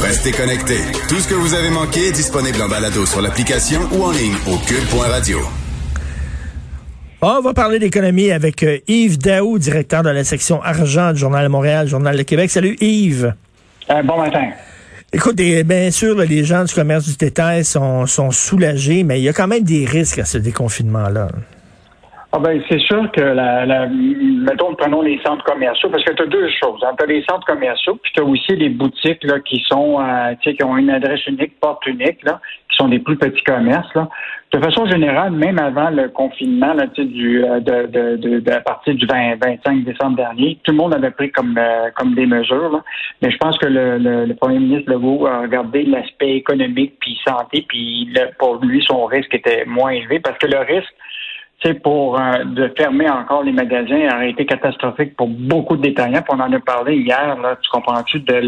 Restez connectés. Tout ce que vous avez manqué est disponible en balado sur l'application ou en ligne au cube.radio. On va parler d'économie avec euh, Yves Daou, directeur de la section argent du Journal de Montréal, Journal de Québec. Salut Yves. Euh, bon matin. Écoute, bien sûr, les gens du commerce du détail sont, sont soulagés, mais il y a quand même des risques à ce déconfinement-là. Ah ben, c'est sûr que la, la mettons, prenons les centres commerciaux, parce que tu as deux choses. Hein. Tu as les centres commerciaux, puis tu as aussi les boutiques là, qui sont euh, qui ont une adresse unique, porte unique, là, qui sont des plus petits commerces. Là. De façon générale, même avant le confinement là, du, euh, de, de, de, de, à partir du 20, 25 décembre dernier, tout le monde avait pris comme, euh, comme des mesures. Là. Mais je pense que le, le, le premier ministre Legault a regardé l'aspect économique puis santé, puis pour lui, son risque était moins élevé, parce que le risque, c'est pour euh, de fermer encore les magasins aurait été catastrophique pour beaucoup de détaillants. on en a parlé hier, là, tu comprends-tu de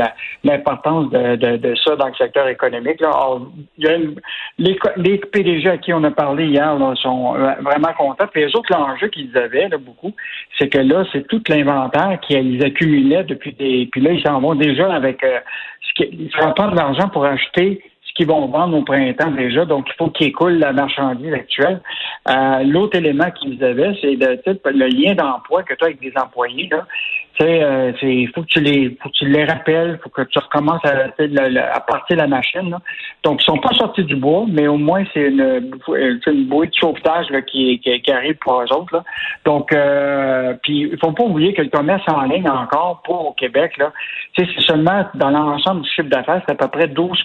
l'importance de, de, de, ça dans le secteur économique. Là. il y a les, les, PDG à qui on a parlé hier là, sont euh, vraiment contents. Puis les autres, l'enjeu qu'ils avaient là, beaucoup, c'est que là, c'est tout l'inventaire qu'ils accumulaient depuis des. Puis là, ils s'en vont déjà avec euh, ce qui, ils de l'argent pour acheter qui vont vendre au printemps déjà, donc il faut qu'ils écoulent la marchandise actuelle. Euh, l'autre élément qu'ils avaient, c'est le, le lien d'emploi que tu as avec des employés. Là. Euh, c'est, il faut que tu les, faut que tu les rappelles, faut que tu recommences à, à partir la machine. Donc, ils sont pas sortis du bois, mais au moins c'est une, une bouée de sauvetage qui, qui, arrive pour eux autres. Là. Donc, euh, puis il faut pas oublier que le commerce en ligne encore pour au Québec, là, c'est seulement dans l'ensemble du chiffre d'affaires, c'est à peu près 12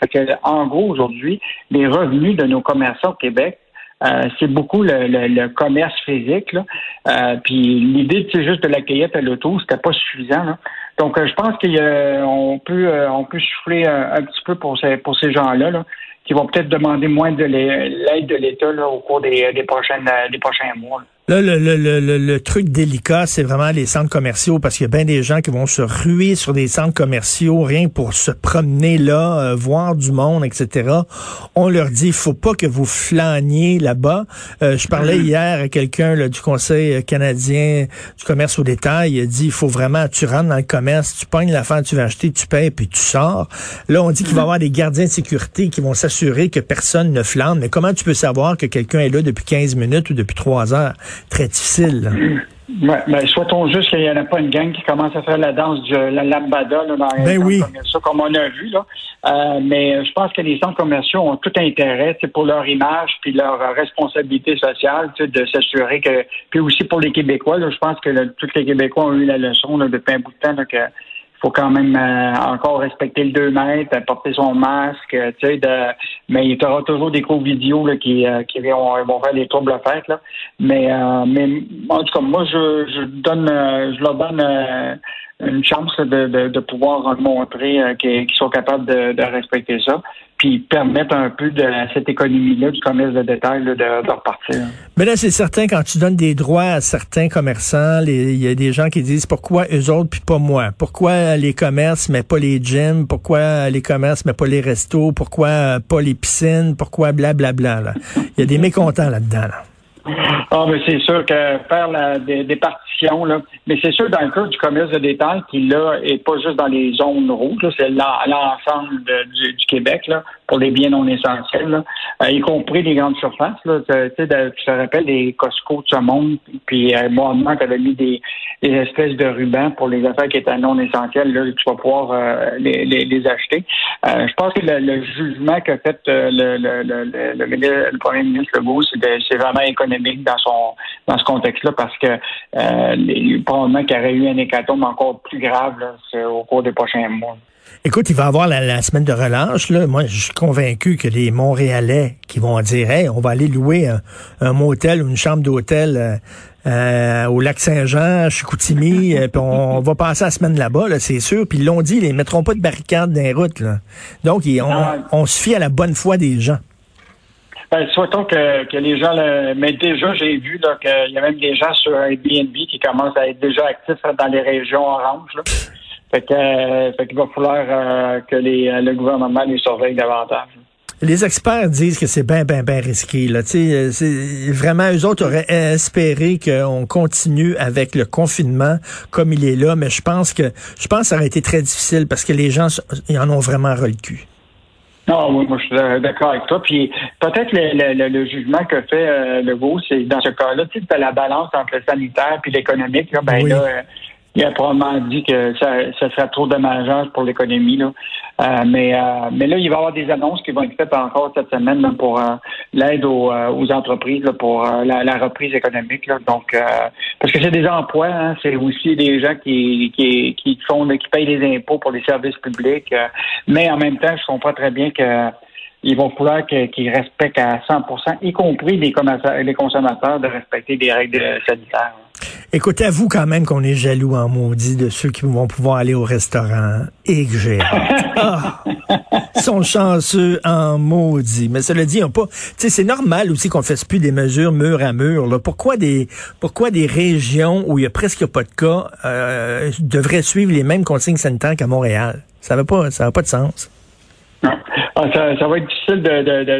fait que, En gros, aujourd'hui, les revenus de nos commerçants au Québec euh, c'est beaucoup le, commerce physique. Là. Euh, puis l'idée, c'est juste de la cueillette à l'auto, c'était pas suffisant. Donc, euh, je pense qu'on peut on peut souffler un, petit peu pour ces pour ces gens-là. Là, qui vont peut-être demander moins de l'aide de l'État au cours des, des prochaines des prochains mois. Là, le, le, le, le, truc délicat, c'est vraiment les centres commerciaux parce qu'il y a bien des gens qui vont se ruer sur des centres commerciaux rien pour se promener là, euh, voir du monde, etc. On leur dit, faut pas que vous flâniez là-bas. Euh, je parlais hier à quelqu'un du Conseil canadien du commerce au détail. Il a dit, il faut vraiment, tu rentres dans le commerce, tu pognes l'affaire, tu vas acheter, tu payes, puis tu sors. Là, on dit qu'il va y mm-hmm. avoir des gardiens de sécurité qui vont s'assurer que personne ne flâne. Mais comment tu peux savoir que quelqu'un est là depuis 15 minutes ou depuis 3 heures? Très difficile. Ouais, ben, souhaitons juste qu'il n'y en a pas une gang qui commence à faire la danse de la lambada là, dans ben les commerciaux, comme on a vu. Là. Euh, mais je pense que les centres commerciaux ont tout intérêt pour leur image puis leur responsabilité sociale de s'assurer que. Puis aussi pour les Québécois, je pense que tous les Québécois ont eu la leçon depuis un bout de temps que faut quand même euh, encore respecter le 2 mètres, porter son masque, tu sais, de, mais il y aura toujours des cours vidéo là, qui, euh, qui vont, faire des troubles fêtes, là. Mais, euh, mais en tout cas, moi, je, je donne, je leur donne une chance de, de, de pouvoir montrer qu'ils sont capables de, de respecter ça puis permettre un peu de cette économie-là du commerce de détail de, repartir. Mais là, c'est certain, quand tu donnes des droits à certains commerçants, il y a des gens qui disent pourquoi eux autres puis pas moi? Pourquoi les commerces mais pas les gyms? Pourquoi les commerces mais pas les restos? Pourquoi pas les piscines? Pourquoi blablabla? Bla, bla, Il y a des mécontents là-dedans. Là. Ah, mais c'est sûr que faire la, des, partitions, là, mais c'est sûr dans le cas du commerce de détail qui, là, est pas juste dans les zones rouges, c'est l'ensemble du, du, Québec, là, pour les biens non essentiels, euh, y compris les grandes surfaces. Là, tu, te rappelles des Costco de ce monde, puis euh, moi, tu avais mis des, espèces de rubans pour les affaires qui étaient non essentielles, là, tu vas pouvoir euh, les, les, acheter. Euh, je pense que le, jugement qu'a fait le, le, le, le, premier ministre Legault, c'est vraiment économique dans son dans ce contexte-là, parce que euh, probablement qu'il y aurait eu un hécatombe encore plus grave là, au cours des prochains mois. Écoute, il va avoir la, semaine de relâche. Là. Moi, je suis convaincu que les Montréalais qui vont dire hey, on va aller louer un, motel ou une chambre d'hôtel euh, euh, au lac Saint-Jean, Chicoutimi, euh, puis on, va passer la semaine là-bas, là, c'est sûr. Puis ils l'ont dit, ils ne mettront pas de barricades dans les routes. Là. Donc, on, se fie à la bonne foi des gens. Ben, souhaitons que, que les gens, mais déjà, j'ai vu qu'il y a même des gens sur Airbnb qui commencent à être déjà actifs dans les régions oranges. Là. Fait que, euh, fait qu'il va falloir euh, que les, le gouvernement les surveille davantage. Les experts disent que c'est bien, bien, bien risqué. Là. sais, vraiment, eux autres auraient espéré qu'on continue avec le confinement comme il est là, mais je pense que je pense que ça aurait été très difficile parce que les gens ils en ont vraiment ras le cul. Non, moi, je suis d'accord avec toi. Puis peut-être le, jugement que fait euh, Legault, c'est dans ce cas-là, tu sais, la balance entre le sanitaire puis l'économique. Là, ben là, euh, il a probablement dit que ça, ça serait trop dommageable pour l'économie. Là. Euh, mais, euh, mais là, il va y avoir des annonces qui vont être faites encore cette semaine pour euh, l'aide aux, aux, entreprises, pour la, reprise économique. Là. Donc, parce que c'est des emplois, hein, c'est aussi des gens qui, qui, qui font, qui payent des impôts pour les services publics. mais en même temps, je comprends très bien que il va falloir qu'ils respectent à 100% y compris les, les consommateurs, de respecter des règles sanitaires. Écoutez, vous quand même qu'on est jaloux en maudit de ceux qui vont pouvoir aller au restaurant et que j'ai ah, sont chanceux en maudit. Mais cela dit, on pas, c'est normal aussi qu'on fasse plus des mesures mur à mur. Là. Pourquoi des, pourquoi des régions où il y a presque pas de cas euh, devraient suivre les mêmes consignes sanitaires qu'à Montréal? Ça n'a pas, ça n'a pas de sens. Ah, ça, va être difficile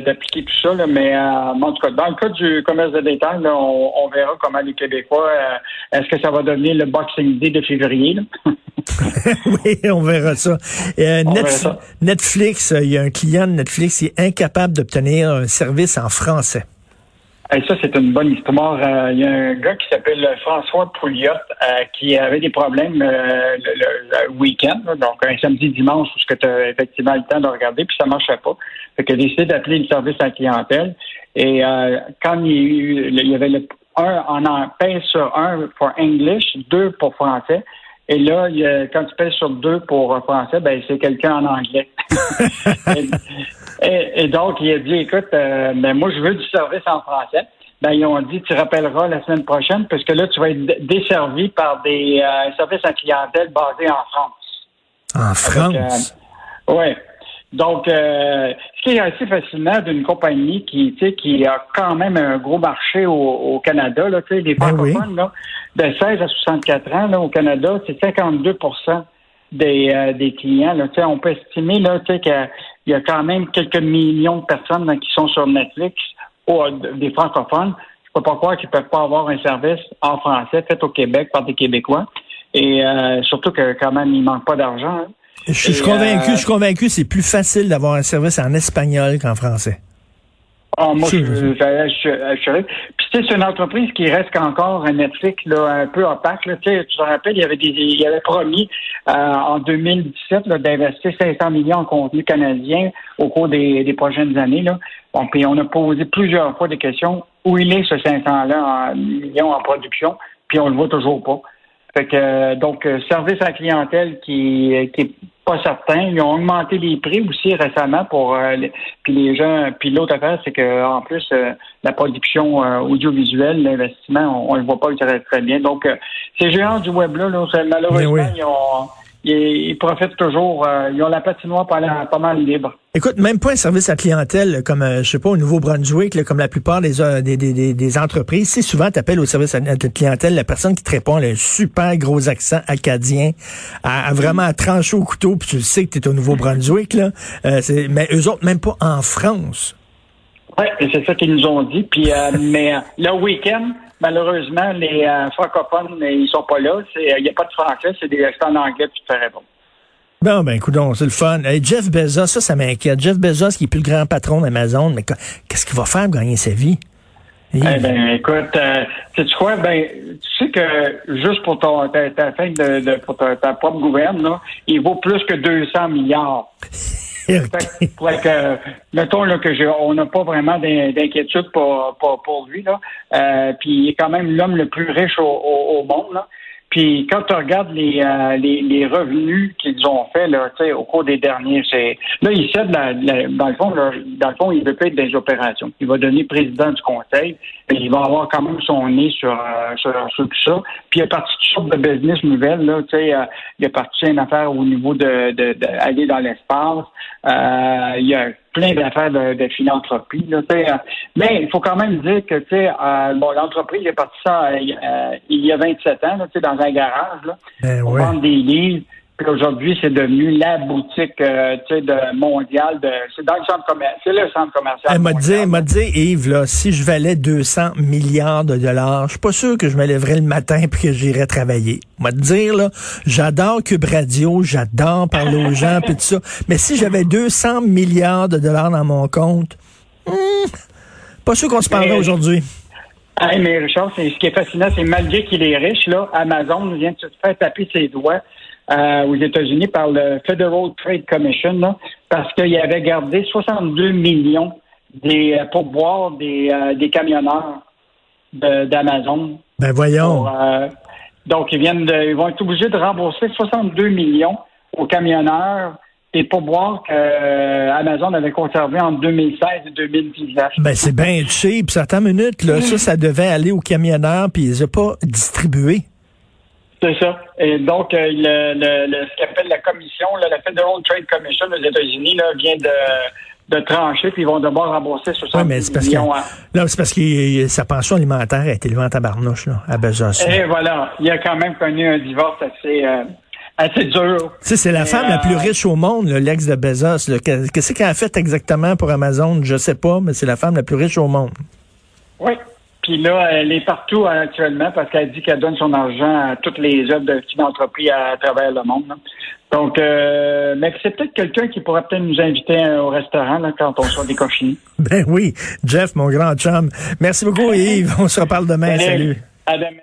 d'appliquer tout ça, mais euh, en tout cas, dans le cas du commerce de détail, on, verra comment les Québécois, euh, est-ce que ça va devenir le Boxing Day de février? oui, on verra ça. Euh, Netflix, il y a un client de Netflix qui est incapable d'obtenir un service en français ça, c'est une bonne histoire. Euh, il y a un gars qui s'appelle François Pouliot euh, qui avait des problèmes euh, le, week-end, donc un samedi, dimanche, où tu as effectivement le temps de regarder, puis ça marchait pas. Fait qu'il a décidé d'appeler le service à la clientèle. Et quand il y, avait le un en pèse sur un pour English, deux pour français. Et là, quand tu pèses sur deux pour français, ben c'est quelqu'un en anglais. Et, donc, il a dit, écoute, euh, ben, moi, je veux du service en français. Ben, ils ont dit, tu rappelleras la semaine prochaine, parce que là, tu vas être desservi par des euh, services à clientèle basés en France. En France? Euh, oui. Donc, ce qui est assez fascinant d'une compagnie qui, qui a quand même un gros marché au, Canada, là, des ben francophones, là, de 16 à 64 ans, là, au Canada, c'est 52 des, des clients. Là, on peut estimer là, qu'il y a quand même quelques millions de personnes qui sont sur Netflix, ou, des francophones. Je ne peux pas croire qu'ils ne peuvent pas avoir un service en français fait au Québec par des Québécois. Et euh, surtout que quand même, il ne manque pas d'argent. Hein. Je, suis convaincu, je suis convaincu, c'est plus facile d'avoir un service en espagnol qu'en français. Ah, moi, je, je, Puis, tu sais, c'est une entreprise qui reste encore un Netflix là, un peu opaque. Là. Tu te rappelles, il y avait, des, il avait promis euh, en 2017 d'investir 500 millions en contenu canadien au cours des, des prochaines années. Là. Bon, puis on a posé plusieurs fois des questions. Où il est ce 500-là en millions en production? Puis on le voit toujours pas. Fait que euh, donc euh, service à la clientèle qui, qui est pas certain. Ils ont augmenté les prix aussi récemment pour euh, puis les gens. Puis l'autre affaire, c'est que en plus la production audiovisuelle, l'investissement, on, ne le voit pas très, très bien. Donc ces géants du web là, malheureusement, ils ont ils, profitent toujours. Euh, ils ont la patinoire pas, pas mal libre. Écoute, même pas un service à clientèle comme, euh, je sais pas, au Nouveau-Brunswick, comme la plupart des, euh, des, des, des entreprises. C'est souvent, tu appelles au service à clientèle, la personne qui te répond a un super gros accent acadien, a, vraiment tranché au couteau, puis tu le sais que tu es au Nouveau-Brunswick. là. mais eux autres, même pas en France. Oui, c'est ça qu'ils nous ont dit. Puis, mais le week-end, malheureusement, les euh, francophones, ils sont pas là. Il n'y a pas de français, c'est des restants en anglais, tu te fais bon. Bon, ben, écoute, c'est le fun. Jeff Bezos, ça, ça m'inquiète. Jeff Bezos, qui est plus le grand patron d'Amazon, mais qu'est-ce qu'il va faire pour gagner sa vie? Eh ben, écoute, euh, tu quoi, ben, tu sais que juste pour ton, ta, fin de, pour ta, propre gouverne, là, il vaut plus que 200 milliards. que, mettons là, que on n'a pas vraiment d'inquiétude pour, pour, pour, lui. Là. Euh, puis il est quand même l'homme le plus riche au, au, monde. Là. Puis quand tu regardes les, euh, les, les, revenus qu'ils ont fait là, au cours des derniers, c'est là il cède la, dans le fond, dans le fond, il veut être des opérations. Il va devenir président du conseil, et il va avoir quand même son nez sur, euh, sur, tout ça. Puis il a parti de sortes de business nouvelles là, tu sais, euh, il a parti une affaire au niveau de, de, de dans l'espace. Euh, il y a plein d'affaires de, de philanthropie. Là, euh, mais il faut quand même dire que euh, bon, l'entreprise est partie ça euh, il y a 27 ans là, dans un garage. Là, ben on vend des livres. Aujourd'hui, c'est devenu la boutique euh, de mondiale. De, c'est dans le centre commercial. C'est le centre commercial. Elle m'a dit, m'a dit, Yves, là, si je valais 200 milliards de dollars, je suis pas sûr que je me lèverais le matin puis que j'irais travailler. M'a dire, là, j'adore Cube Radio, j'adore parler aux gens puis tout ça. Mais si j'avais 200 milliards de dollars dans mon compte, hmm, pas sûr qu'on se parlerait aujourd'hui. Hey, mais Richard, ce qui est fascinant, c'est malgré qu'il est riche, là, Amazon vient de se faire taper ses doigts euh, aux États-Unis par le Federal Trade Commission, parce qu'il avait gardé 62 millions des euh, pourboires des, euh, des camionneurs d'Amazon. Ben voyons. donc ils viennent de, ils vont être obligés de rembourser 62 millions aux camionneurs et pourboires qu'Amazon avait conservé en 2016 et 2019. Ben c'est bien cheap. Certaines minutes, là, ça, ça devait aller aux camionneurs, puis ils les ont pas distribués. C'est ça. Et donc, euh, le, le, ce qu'appelle la commission, la Federal Trade Commission aux États-Unis, vient de, de trancher, puis ils vont devoir rembourser 60 ouais, mais c'est parce millions. Que, là, c'est parce que sa pension alimentaire a été levée en tabarnouche, là, à Bezos. Et voilà. Il a quand même connu un divorce assez... Euh, assez dur. Tu sais, c'est la femme la plus euh, riche au monde, l'ex de Bezos. Qu'est-ce qu'elle a fait exactement pour Amazon? Je sais pas, mais c'est la femme la plus riche au monde. Oui, puis là, elle est partout actuellement parce qu'elle dit qu'elle donne son argent à toutes les œuvres de philanthropie à, travers le monde. Donc, euh, mais c'est peut-être quelqu'un qui pourrait peut-être nous inviter au restaurant là, quand on soit déconfiné. Ben oui, Jeff, mon grand chum. Merci beaucoup, Yves. On se reparle demain. Salut. À demain.